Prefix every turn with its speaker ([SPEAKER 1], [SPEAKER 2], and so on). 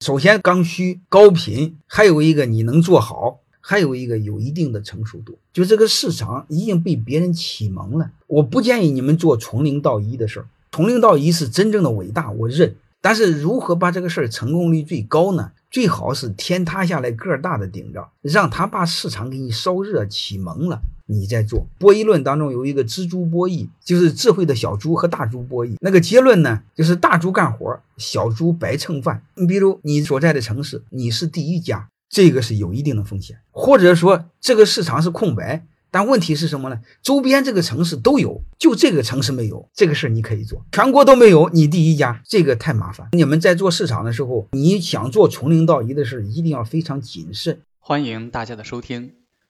[SPEAKER 1] 首先刚需、高频，还有一个你能做好，还有一个有一定的成熟度。就这个市场已经被别人启蒙了，我不建议你们做从零到一的事儿。从零到一是真正的伟大，我认。但是如何把这个事儿成功率最高呢？最好是天塌下来个儿大的顶着，让他把市场给你烧热启蒙了，你在做。博弈论当中有一个蜘蛛博弈，就是智慧的小猪和大猪博弈。那个结论呢，就是大猪干活，小猪白蹭饭。你比如你所在的城市，你是第一家，这个是有一定的风险，或者说这个市场是空白。但问题是什么呢？周边这个城市都有，就这个城市没有，这个事儿你可以做。全国都没有，你第一家，这个太麻烦。你们在做市场的时候，你想做从零到一的事，一定要非常谨慎。
[SPEAKER 2] 欢迎大家的收听，